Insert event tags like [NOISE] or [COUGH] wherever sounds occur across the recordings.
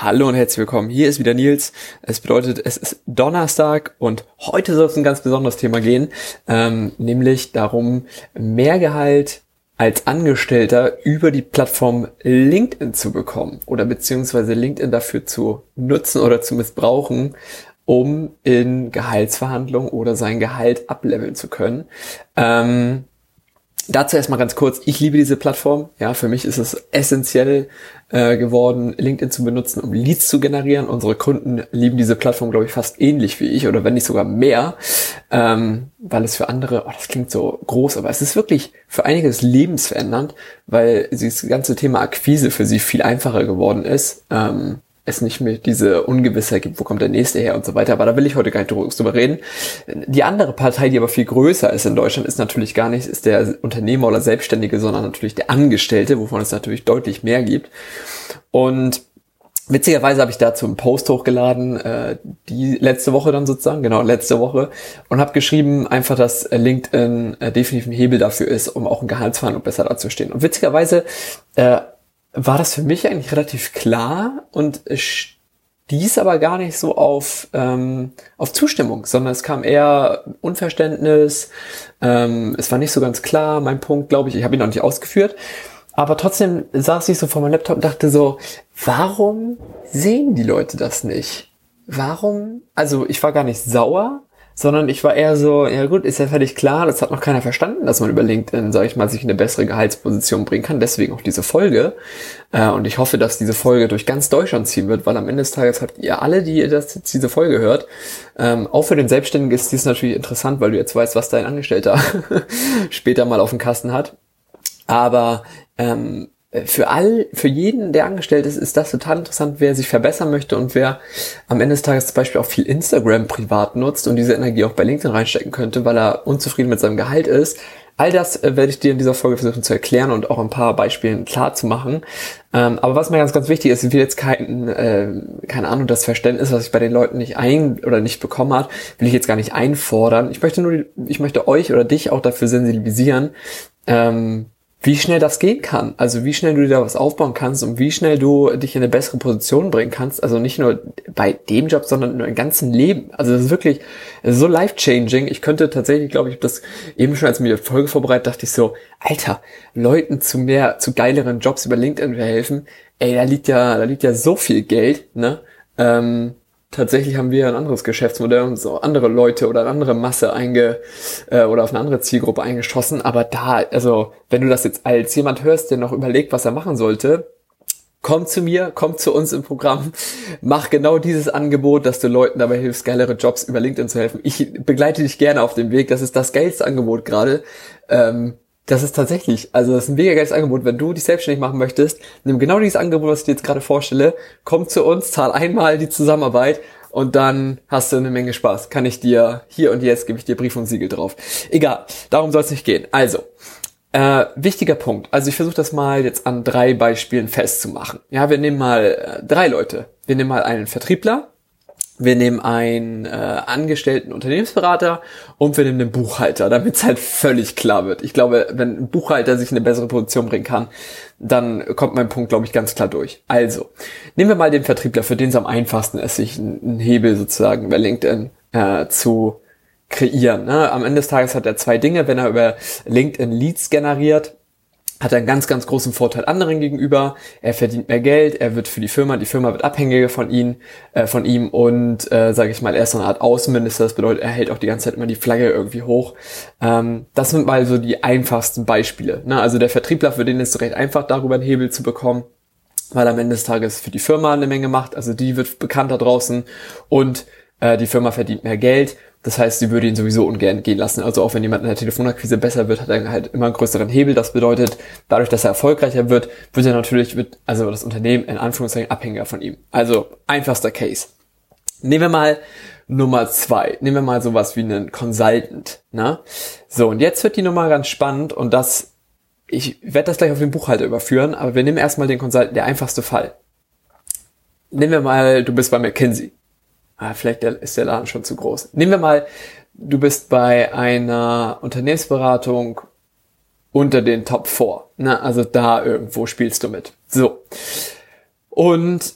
Hallo und herzlich willkommen. Hier ist wieder Nils. Es bedeutet, es ist Donnerstag und heute soll es ein ganz besonderes Thema gehen, ähm, nämlich darum, mehr Gehalt als Angestellter über die Plattform LinkedIn zu bekommen oder beziehungsweise LinkedIn dafür zu nutzen oder zu missbrauchen, um in Gehaltsverhandlungen oder sein Gehalt ableveln zu können. Ähm, Dazu erstmal ganz kurz, ich liebe diese Plattform. Ja, für mich ist es essentiell äh, geworden, LinkedIn zu benutzen, um Leads zu generieren. Unsere Kunden lieben diese Plattform, glaube ich, fast ähnlich wie ich oder wenn nicht sogar mehr, ähm, weil es für andere, oh, das klingt so groß, aber es ist wirklich für einiges lebensverändernd, weil dieses ganze Thema Akquise für sie viel einfacher geworden ist. Ähm, es nicht mehr diese Ungewissheit gibt, wo kommt der nächste her und so weiter. Aber da will ich heute gar nicht drüber reden. Die andere Partei, die aber viel größer ist in Deutschland, ist natürlich gar nicht, ist der Unternehmer oder Selbstständige, sondern natürlich der Angestellte, wovon es natürlich deutlich mehr gibt. Und Witzigerweise habe ich dazu einen Post hochgeladen, äh, die letzte Woche dann sozusagen, genau, letzte Woche, und habe geschrieben einfach, dass LinkedIn äh, definitiv ein Hebel dafür ist, um auch in Gehaltsverhandlung besser dazustehen. Und witzigerweise äh, war das für mich eigentlich relativ klar und stieß aber gar nicht so auf, ähm, auf Zustimmung, sondern es kam eher Unverständnis, ähm, es war nicht so ganz klar, mein Punkt, glaube ich, ich habe ihn noch nicht ausgeführt. Aber trotzdem saß ich so vor meinem Laptop und dachte so, warum sehen die Leute das nicht? Warum? Also ich war gar nicht sauer, sondern ich war eher so, ja gut, ist ja völlig klar, das hat noch keiner verstanden, dass man über LinkedIn, sag ich mal, sich in eine bessere Gehaltsposition bringen kann, deswegen auch diese Folge. Äh, und ich hoffe, dass diese Folge durch ganz Deutschland ziehen wird, weil am Ende des Tages habt ihr alle, die das, diese Folge hört, ähm, auch für den Selbstständigen ist dies natürlich interessant, weil du jetzt weißt, was dein Angestellter [LAUGHS] später mal auf dem Kasten hat. Aber ähm, für all, für jeden, der angestellt ist, ist das total interessant, wer sich verbessern möchte und wer am Ende des Tages zum Beispiel auch viel Instagram privat nutzt und diese Energie auch bei LinkedIn reinstecken könnte, weil er unzufrieden mit seinem Gehalt ist. All das äh, werde ich dir in dieser Folge versuchen zu erklären und auch ein paar Beispielen klar zu machen. Ähm, aber was mir ganz, ganz wichtig ist, ich will jetzt kein, äh, keine Ahnung, das Verständnis, was ich bei den Leuten nicht ein oder nicht bekommen hat, will ich jetzt gar nicht einfordern. Ich möchte nur, ich möchte euch oder dich auch dafür sensibilisieren, ähm, wie schnell das gehen kann. Also wie schnell du dir da was aufbauen kannst und wie schnell du dich in eine bessere Position bringen kannst. Also nicht nur bei dem Job, sondern in deinem ganzen Leben. Also das ist wirklich so life-changing. Ich könnte tatsächlich, glaube ich, das eben schon als mir die Folge vorbereitet, dachte ich so, Alter, Leuten zu mehr, zu geileren Jobs über LinkedIn helfen. Ey, da liegt ja, da liegt ja so viel Geld, ne? Ähm, tatsächlich haben wir ein anderes Geschäftsmodell und so andere Leute oder eine andere Masse einge äh, oder auf eine andere Zielgruppe eingeschossen. Aber da, also wenn du das jetzt als jemand hörst, der noch überlegt, was er machen sollte, komm zu mir, komm zu uns im Programm, mach genau dieses Angebot, dass du Leuten dabei hilfst, geilere Jobs über LinkedIn zu helfen. Ich begleite dich gerne auf dem Weg. Das ist das geilste Angebot gerade. Ähm, das ist tatsächlich, also das ist ein mega geiles Angebot. Wenn du dich selbstständig machen möchtest, nimm genau dieses Angebot, was ich dir jetzt gerade vorstelle, komm zu uns, zahl einmal die Zusammenarbeit und dann hast du eine Menge Spaß. Kann ich dir hier und jetzt gebe ich dir Brief und Siegel drauf. Egal, darum soll es nicht gehen. Also, äh, wichtiger Punkt. Also ich versuche das mal jetzt an drei Beispielen festzumachen. Ja, wir nehmen mal äh, drei Leute. Wir nehmen mal einen Vertriebler, wir nehmen einen äh, angestellten Unternehmensberater und wir nehmen einen Buchhalter, damit es halt völlig klar wird. Ich glaube, wenn ein Buchhalter sich in eine bessere Position bringen kann, dann kommt mein Punkt, glaube ich, ganz klar durch. Also, nehmen wir mal den Vertriebler, für den es am einfachsten ist, sich einen Hebel sozusagen bei LinkedIn äh, zu kreieren. Ne? Am Ende des Tages hat er zwei Dinge, wenn er über LinkedIn Leads generiert, hat einen ganz, ganz großen Vorteil anderen gegenüber. Er verdient mehr Geld, er wird für die Firma, die Firma wird abhängiger von ihm, äh, von ihm und, äh, sage ich mal, er ist so eine Art Außenminister. Das bedeutet, er hält auch die ganze Zeit immer die Flagge irgendwie hoch. Ähm, das sind mal so die einfachsten Beispiele. Ne? Also der Vertriebler, für den ist es recht einfach, darüber einen Hebel zu bekommen, weil am Ende des Tages für die Firma eine Menge macht. Also die wird bekannter draußen und äh, die Firma verdient mehr Geld das heißt, sie würde ihn sowieso ungern gehen lassen. Also auch wenn jemand in der Telefonakquise besser wird, hat er halt immer einen größeren Hebel. Das bedeutet, dadurch, dass er erfolgreicher wird, wird er natürlich, wird, also das Unternehmen in Anführungszeichen abhängiger von ihm. Also einfachster Case. Nehmen wir mal Nummer zwei. Nehmen wir mal sowas wie einen Consultant. Ne? So, und jetzt wird die Nummer ganz spannend und das, ich werde das gleich auf den Buchhalter überführen, aber wir nehmen erstmal den Consultant, der einfachste Fall. Nehmen wir mal, du bist bei McKinsey. Ah, vielleicht ist der Laden schon zu groß. Nehmen wir mal, du bist bei einer Unternehmensberatung unter den Top 4. Ne? Also da irgendwo spielst du mit. So. Und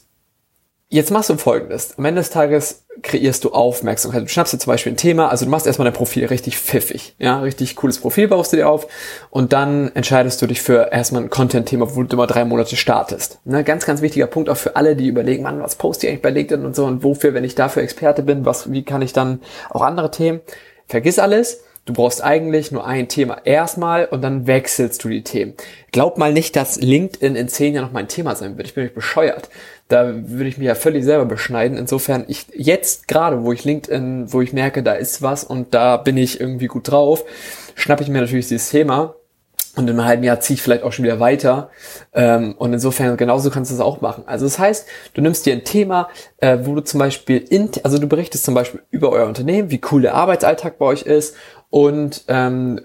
Jetzt machst du folgendes. Am Ende des Tages kreierst du Aufmerksamkeit. Du schnappst dir zum Beispiel ein Thema, also du machst erstmal dein Profil richtig pfiffig. Ja, richtig cooles Profil baust du dir auf und dann entscheidest du dich für erstmal ein Content-Thema, wo du immer drei Monate startest. Ne, ganz, ganz wichtiger Punkt auch für alle, die überlegen, Mann, was poste ich eigentlich bei LinkedIn und so und wofür, wenn ich dafür Experte bin, was, wie kann ich dann auch andere Themen? Vergiss alles Du brauchst eigentlich nur ein Thema erstmal und dann wechselst du die Themen. Glaub mal nicht, dass LinkedIn in zehn Jahren noch mein Thema sein wird. Ich bin nicht bescheuert. Da würde ich mich ja völlig selber beschneiden. Insofern, ich jetzt gerade, wo ich LinkedIn, wo ich merke, da ist was und da bin ich irgendwie gut drauf, schnappe ich mir natürlich dieses Thema und in einem halben Jahr ziehe ich vielleicht auch schon wieder weiter. Ähm, und insofern genauso kannst du es auch machen. Also das heißt, du nimmst dir ein Thema, äh, wo du zum Beispiel, in, also du berichtest zum Beispiel über euer Unternehmen, wie cool der Arbeitsalltag bei euch ist und ähm,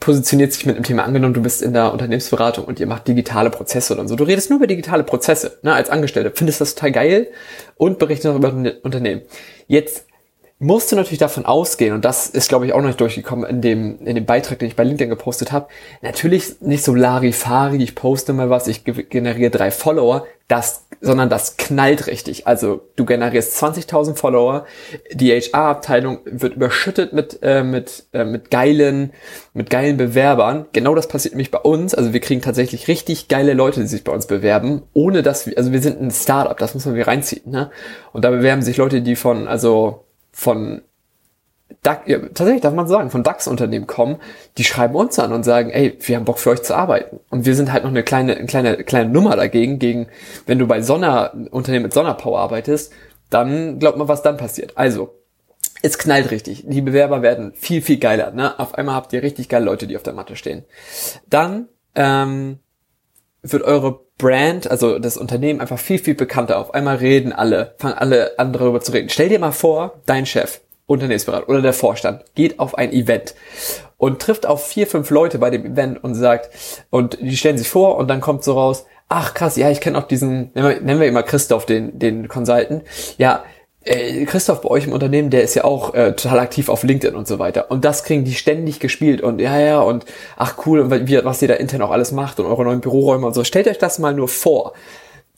positioniert sich mit dem Thema angenommen, du bist in der Unternehmensberatung und ihr macht digitale Prozesse oder so. Du redest nur über digitale Prozesse ne, als Angestellte, findest das total geil und berichtest noch über ein Unternehmen. Jetzt musst du natürlich davon ausgehen, und das ist, glaube ich, auch noch nicht durchgekommen in dem, in dem Beitrag, den ich bei LinkedIn gepostet habe, natürlich nicht so Larifari, ich poste mal was, ich generiere drei Follower, das, sondern das knallt richtig. Also du generierst 20.000 Follower, die HR-Abteilung wird überschüttet mit, äh, mit, äh, mit geilen, mit geilen Bewerbern. Genau das passiert nämlich bei uns. Also wir kriegen tatsächlich richtig geile Leute, die sich bei uns bewerben, ohne dass wir, also wir sind ein Startup, das muss man wieder reinziehen, ne? Und da bewerben sich Leute, die von, also von DAX, ja, tatsächlich darf man sagen, von DAX-Unternehmen kommen, die schreiben uns an und sagen, ey, wir haben Bock für euch zu arbeiten. Und wir sind halt noch eine kleine, eine kleine, kleine Nummer dagegen, gegen, wenn du bei Sonner, Unternehmen mit Sonderpower arbeitest, dann glaubt man, was dann passiert. Also, es knallt richtig. Die Bewerber werden viel, viel geiler. Ne? Auf einmal habt ihr richtig geile Leute, die auf der Matte stehen. Dann ähm, wird eure Brand, also das Unternehmen einfach viel, viel bekannter. Auf einmal reden alle, fangen alle an darüber zu reden. Stell dir mal vor, dein Chef, Unternehmensberater oder der Vorstand geht auf ein Event und trifft auf vier, fünf Leute bei dem Event und sagt, und die stellen sich vor und dann kommt so raus, ach krass, ja, ich kenne auch diesen, nennen wir, nennen wir immer Christoph, den, den Consultant. Ja, Christoph bei euch im Unternehmen, der ist ja auch äh, total aktiv auf LinkedIn und so weiter. Und das kriegen die ständig gespielt und ja, ja, und ach cool, und wie, was ihr da intern auch alles macht und eure neuen Büroräume und so. Stellt euch das mal nur vor.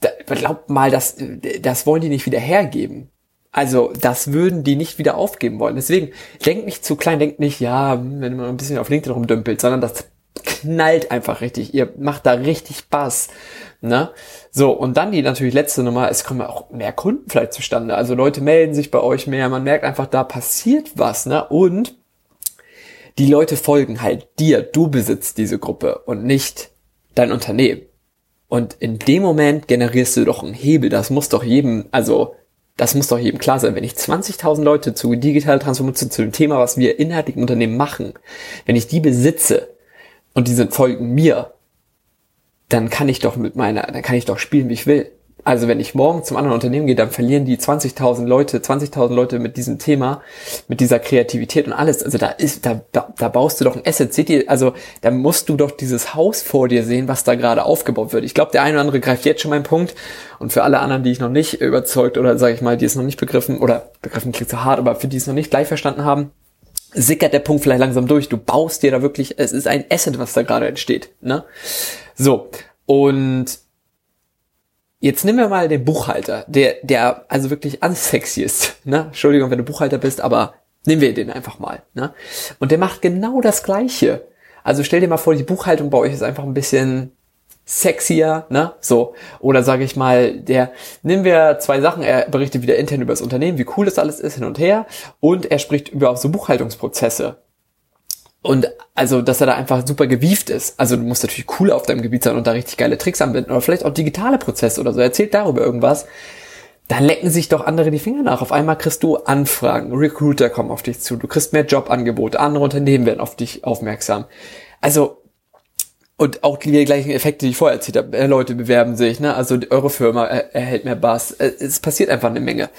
Da, glaubt mal, das, das wollen die nicht wieder hergeben. Also, das würden die nicht wieder aufgeben wollen. Deswegen, denkt nicht zu klein, denkt nicht, ja, wenn man ein bisschen auf LinkedIn rumdümpelt, sondern das knallt einfach richtig. Ihr macht da richtig Spaß. Ne? So, und dann die natürlich letzte Nummer, es kommen auch mehr Kunden vielleicht zustande. Also Leute melden sich bei euch mehr, man merkt einfach, da passiert was, ne? Und die Leute folgen halt dir. Du besitzt diese Gruppe und nicht dein Unternehmen. Und in dem Moment generierst du doch einen Hebel. Das muss doch jedem, also das muss doch jedem klar sein. Wenn ich 20.000 Leute zu digitaler Transformation, zu dem Thema, was wir inhaltlich im Unternehmen machen, wenn ich die besitze und die sind folgen mir, dann kann ich doch mit meiner, dann kann ich doch spielen, wie ich will. Also wenn ich morgen zum anderen Unternehmen gehe, dann verlieren die 20.000 Leute, 20.000 Leute mit diesem Thema, mit dieser Kreativität und alles. Also da ist, da, da, da baust du doch ein Asset. Seht ihr, also da musst du doch dieses Haus vor dir sehen, was da gerade aufgebaut wird. Ich glaube, der eine oder andere greift jetzt schon meinen Punkt. Und für alle anderen, die ich noch nicht überzeugt oder sage ich mal, die es noch nicht begriffen oder begriffen klingt zu hart, aber für die es noch nicht gleich verstanden haben, sickert der Punkt vielleicht langsam durch. Du baust dir da wirklich, es ist ein Asset, was da gerade entsteht. Ne? So, und Jetzt nehmen wir mal den Buchhalter, der, der also wirklich unsexy ist. Ne? Entschuldigung, wenn du Buchhalter bist, aber nehmen wir den einfach mal. Ne? Und der macht genau das Gleiche. Also stell dir mal vor, die Buchhaltung bei euch ist einfach ein bisschen sexier, ne? So. Oder sage ich mal, der, nehmen wir zwei Sachen, er berichtet wieder intern über das Unternehmen, wie cool das alles ist, hin und her, und er spricht über so Buchhaltungsprozesse. Und also, dass er da einfach super gewieft ist. Also du musst natürlich cool auf deinem Gebiet sein und da richtig geile Tricks anwenden oder vielleicht auch digitale Prozesse oder so. Er erzählt darüber irgendwas. Da lecken sich doch andere die Finger nach. Auf einmal kriegst du Anfragen, Recruiter kommen auf dich zu, du kriegst mehr Jobangebote, andere Unternehmen werden auf dich aufmerksam. Also und auch die gleichen Effekte, die ich vorher erzählt habe. Leute bewerben sich, ne? Also eure Firma erhält mehr Bass. Äh, es passiert einfach eine Menge.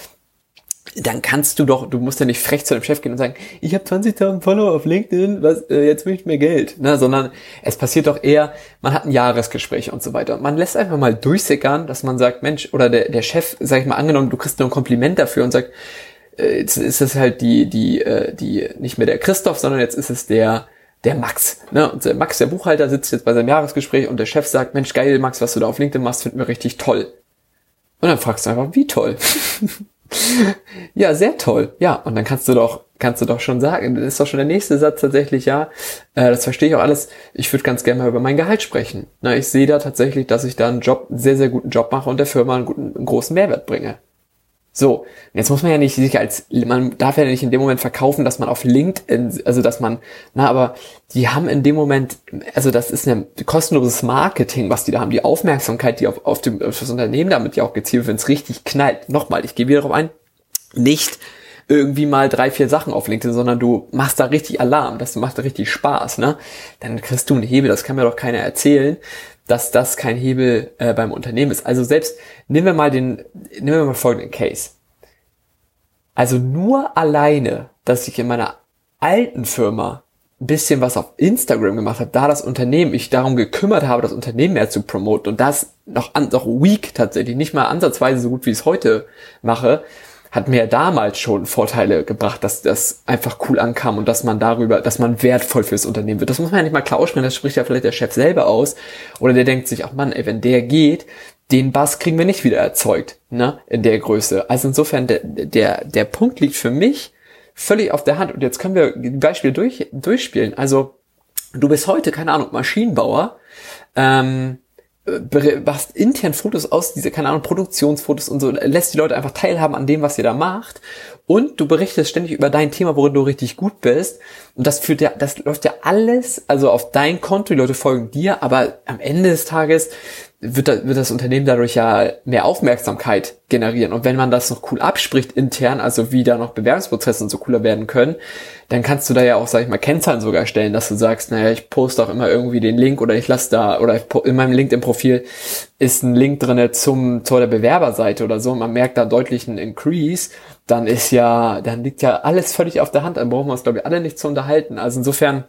dann kannst du doch, du musst ja nicht frech zu dem Chef gehen und sagen, ich habe 20.000 Follower auf LinkedIn, was, äh, jetzt möchte ich mehr Geld, ne? sondern es passiert doch eher, man hat ein Jahresgespräch und so weiter. Man lässt einfach mal durchsickern, dass man sagt, Mensch, oder der, der Chef, sag ich mal, angenommen, du kriegst nur ein Kompliment dafür und sagt, äh, jetzt ist es halt die, die, äh, die, nicht mehr der Christoph, sondern jetzt ist es der, der Max. Ne? Und der Max, der Buchhalter, sitzt jetzt bei seinem Jahresgespräch und der Chef sagt, Mensch, geil, Max, was du da auf LinkedIn machst, finden wir richtig toll. Und dann fragst du einfach, wie toll? [LAUGHS] ja, sehr toll. Ja, und dann kannst du doch, kannst du doch schon sagen, das ist doch schon der nächste Satz tatsächlich, ja, äh, das verstehe ich auch alles. Ich würde ganz gerne mal über mein Gehalt sprechen. Na, ich sehe da tatsächlich, dass ich da einen Job, einen sehr, sehr guten Job mache und der Firma einen, guten, einen großen Mehrwert bringe. So, jetzt muss man ja nicht sich als, man darf ja nicht in dem Moment verkaufen, dass man auf LinkedIn, also dass man, na, aber die haben in dem Moment, also das ist ein kostenloses Marketing, was die da haben, die Aufmerksamkeit, die auf, auf, dem, auf das Unternehmen damit ja auch gezielt, wenn es richtig knallt. Nochmal, ich gehe wieder darauf ein, nicht irgendwie mal drei, vier Sachen auf LinkedIn, sondern du machst da richtig Alarm, das macht da richtig Spaß, ne? Dann kriegst du einen Hebel, das kann mir doch keiner erzählen, dass das kein Hebel äh, beim Unternehmen ist. Also selbst, nehmen wir mal den, nehmen wir mal folgenden Case. Also nur alleine, dass ich in meiner alten Firma ein bisschen was auf Instagram gemacht habe, da das Unternehmen, ich darum gekümmert habe, das Unternehmen mehr zu promoten und das noch, an, noch weak tatsächlich, nicht mal ansatzweise so gut, wie ich es heute mache, hat mir damals schon Vorteile gebracht, dass das einfach cool ankam und dass man darüber, dass man wertvoll fürs Unternehmen wird. Das muss man ja nicht mal klar aussprechen, das spricht ja vielleicht der Chef selber aus. Oder der denkt sich, ach Mann, ey, wenn der geht, den Bass kriegen wir nicht wieder erzeugt, ne, in der Größe. Also insofern, der, der, der Punkt liegt für mich völlig auf der Hand. Und jetzt können wir Beispiele durch, durchspielen. Also, du bist heute, keine Ahnung, Maschinenbauer, ähm, machst intern Fotos aus, diese, keine Ahnung, Produktionsfotos und so, lässt die Leute einfach teilhaben an dem, was ihr da macht. Und du berichtest ständig über dein Thema, worin du richtig gut bist. Und das führt ja, das läuft ja alles, also auf dein Konto, die Leute folgen dir, aber am Ende des Tages wird, das, wird das Unternehmen dadurch ja mehr Aufmerksamkeit generieren. Und wenn man das noch cool abspricht intern, also wie da noch Bewerbungsprozesse und so cooler werden können, dann kannst du da ja auch, sag ich mal, Kennzahlen sogar stellen, dass du sagst, naja, ich poste auch immer irgendwie den Link oder ich lasse da, oder in meinem LinkedIn-Profil ist ein Link drinne zum, zu der Bewerberseite oder so, und man merkt da deutlich einen Increase, dann ist ja, dann liegt ja alles völlig auf der Hand, dann brauchen wir uns, glaube ich, alle nicht zu unterhalten. Also insofern,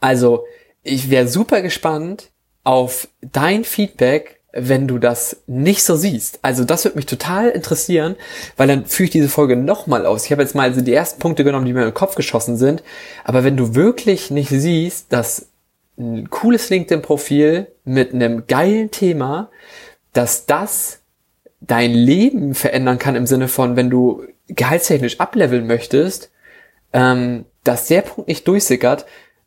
also, ich wäre super gespannt, auf dein Feedback, wenn du das nicht so siehst. Also das würde mich total interessieren, weil dann führe ich diese Folge nochmal aus. Ich habe jetzt mal also die ersten Punkte genommen, die mir in den Kopf geschossen sind. Aber wenn du wirklich nicht siehst, dass ein cooles LinkedIn-Profil mit einem geilen Thema, dass das dein Leben verändern kann im Sinne von, wenn du gehaltstechnisch ableveln möchtest, ähm, dass der Punkt nicht durchsickert,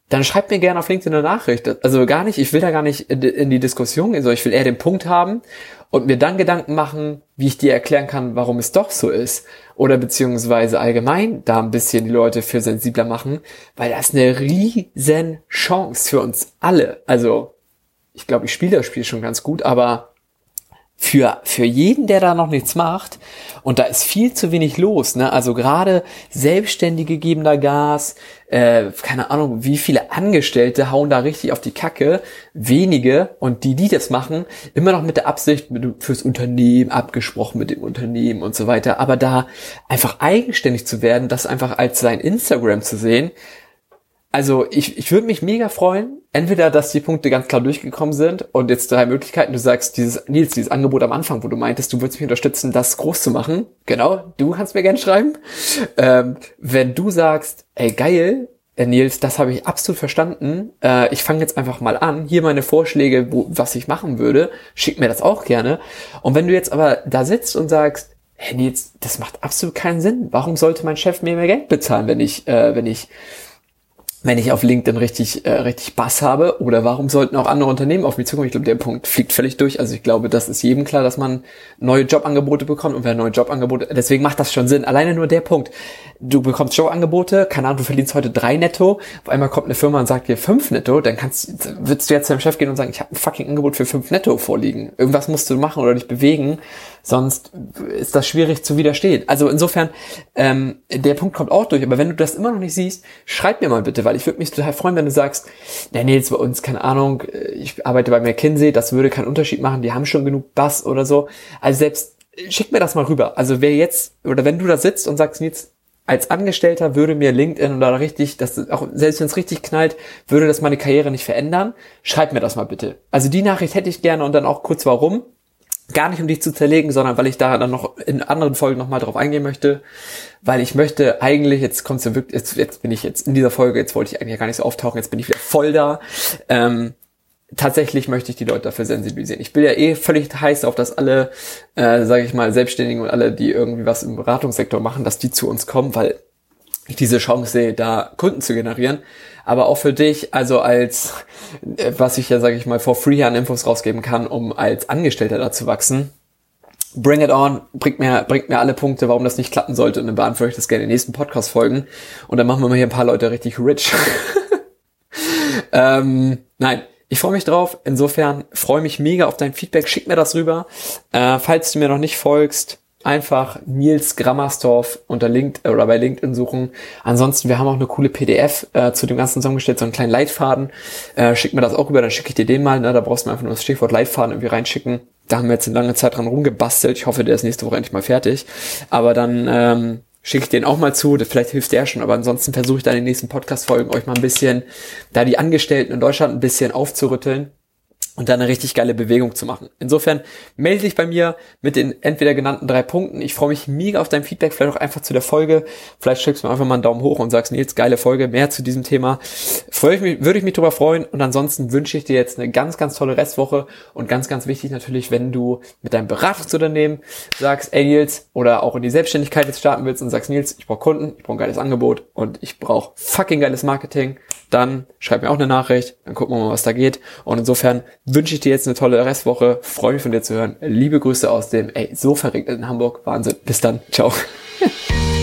dann schreibt mir gerne auf LinkedIn eine Nachricht. Also gar nicht, ich will da gar nicht in die Diskussion gehen, sondern ich will eher den Punkt haben und mir dann Gedanken machen, wie ich dir erklären kann, warum es doch so ist. Oder beziehungsweise allgemein da ein bisschen die Leute für sensibler machen, weil das eine riesen Chance für uns alle. Also, ich glaube, ich spiele das Spiel schon ganz gut, aber für, für jeden, der da noch nichts macht, und da ist viel zu wenig los, ne? Also gerade Selbstständige geben da Gas, äh, keine Ahnung, wie viele Angestellte hauen da richtig auf die Kacke, wenige, und die, die das machen, immer noch mit der Absicht mit, fürs Unternehmen, abgesprochen mit dem Unternehmen und so weiter, aber da einfach eigenständig zu werden, das einfach als sein Instagram zu sehen, also ich, ich würde mich mega freuen, entweder, dass die Punkte ganz klar durchgekommen sind und jetzt drei Möglichkeiten. Du sagst, dieses, Nils, dieses Angebot am Anfang, wo du meintest, du würdest mich unterstützen, das groß zu machen. Genau, du kannst mir gerne schreiben. Ähm, wenn du sagst, ey geil, äh, Nils, das habe ich absolut verstanden. Äh, ich fange jetzt einfach mal an. Hier meine Vorschläge, wo, was ich machen würde. Schick mir das auch gerne. Und wenn du jetzt aber da sitzt und sagst, hey Nils, das macht absolut keinen Sinn. Warum sollte mein Chef mir mehr Geld bezahlen, wenn ich, äh, wenn ich wenn ich auf LinkedIn richtig, äh, richtig Bass habe? Oder warum sollten auch andere Unternehmen auf mich zukommen? Ich glaube, der Punkt fliegt völlig durch. Also ich glaube, das ist jedem klar, dass man neue Jobangebote bekommt und wer neue Jobangebote, deswegen macht das schon Sinn. Alleine nur der Punkt. Du bekommst Jobangebote, keine Ahnung, du verdienst heute drei netto, auf einmal kommt eine Firma und sagt dir fünf netto, dann kannst, würdest du jetzt zu deinem Chef gehen und sagen, ich habe ein fucking Angebot für fünf netto vorliegen. Irgendwas musst du machen oder dich bewegen, sonst ist das schwierig zu widerstehen. Also insofern, ähm, der Punkt kommt auch durch, aber wenn du das immer noch nicht siehst, schreib mir mal bitte, weil ich würde mich total freuen, wenn du sagst, nee, nee, jetzt bei uns, keine Ahnung, ich arbeite bei McKinsey, das würde keinen Unterschied machen, die haben schon genug Bass oder so. Also selbst schick mir das mal rüber. Also wer jetzt, oder wenn du da sitzt und sagst, Nils, als Angestellter würde mir LinkedIn oder richtig, das auch selbst wenn es richtig knallt, würde das meine Karriere nicht verändern. Schreib mir das mal bitte. Also die Nachricht hätte ich gerne und dann auch kurz warum. Gar nicht um dich zu zerlegen, sondern weil ich da dann noch in anderen Folgen nochmal drauf eingehen möchte. Weil ich möchte eigentlich, jetzt kommst du wirklich, jetzt, jetzt bin ich jetzt in dieser Folge, jetzt wollte ich eigentlich gar nicht so auftauchen, jetzt bin ich wieder voll da. Ähm, tatsächlich möchte ich die Leute dafür sensibilisieren. Ich bin ja eh völlig heiß auf, dass alle, äh, sage ich mal, Selbstständigen und alle, die irgendwie was im Beratungssektor machen, dass die zu uns kommen, weil ich diese Chance sehe, da Kunden zu generieren. Aber auch für dich, also als, äh, was ich ja, sage ich mal, for free an Infos rausgeben kann, um als Angestellter da zu wachsen. Bring it on, bringt mir, bringt mir alle Punkte, warum das nicht klappen sollte und dann beantworte ich das gerne in den nächsten Podcast-Folgen und dann machen wir mal hier ein paar Leute richtig rich. [LAUGHS] ähm, nein, ich freue mich drauf. Insofern freue mich mega auf dein Feedback. Schick mir das rüber. Äh, falls du mir noch nicht folgst, einfach Nils Grammersdorf unter LinkedIn oder bei LinkedIn suchen. Ansonsten, wir haben auch eine coole PDF äh, zu dem ganzen zusammengestellt, so einen kleinen Leitfaden. Äh, schick mir das auch rüber, dann schicke ich dir den mal. Ne? Da brauchst du einfach nur das Stichwort Leitfaden irgendwie reinschicken. Da haben wir jetzt eine lange Zeit dran rumgebastelt. Ich hoffe, der ist nächste Woche endlich mal fertig. Aber dann ähm, schicke ich den auch mal zu, vielleicht hilft der schon, aber ansonsten versuche ich dann in den nächsten Podcast-Folgen euch mal ein bisschen, da die Angestellten in Deutschland ein bisschen aufzurütteln und dann eine richtig geile Bewegung zu machen. Insofern melde dich bei mir mit den entweder genannten drei Punkten. Ich freue mich mega auf dein Feedback, vielleicht auch einfach zu der Folge. Vielleicht schickst du mir einfach mal einen Daumen hoch und sagst, Nils, geile Folge, mehr zu diesem Thema. Freue ich mich, würde ich mich drüber freuen. Und ansonsten wünsche ich dir jetzt eine ganz, ganz tolle Restwoche. Und ganz, ganz wichtig natürlich, wenn du mit deinem Beratungsunternehmen sagst, ey Nils, oder auch in die Selbstständigkeit jetzt starten willst und sagst, Nils, ich brauche Kunden, ich brauche ein geiles Angebot und ich brauche fucking geiles Marketing dann schreib mir auch eine Nachricht, dann gucken wir mal, was da geht. Und insofern wünsche ich dir jetzt eine tolle Restwoche, freue mich von dir zu hören. Liebe Grüße aus dem, ey, so verregnet in Hamburg, Wahnsinn. Bis dann, ciao. [LAUGHS]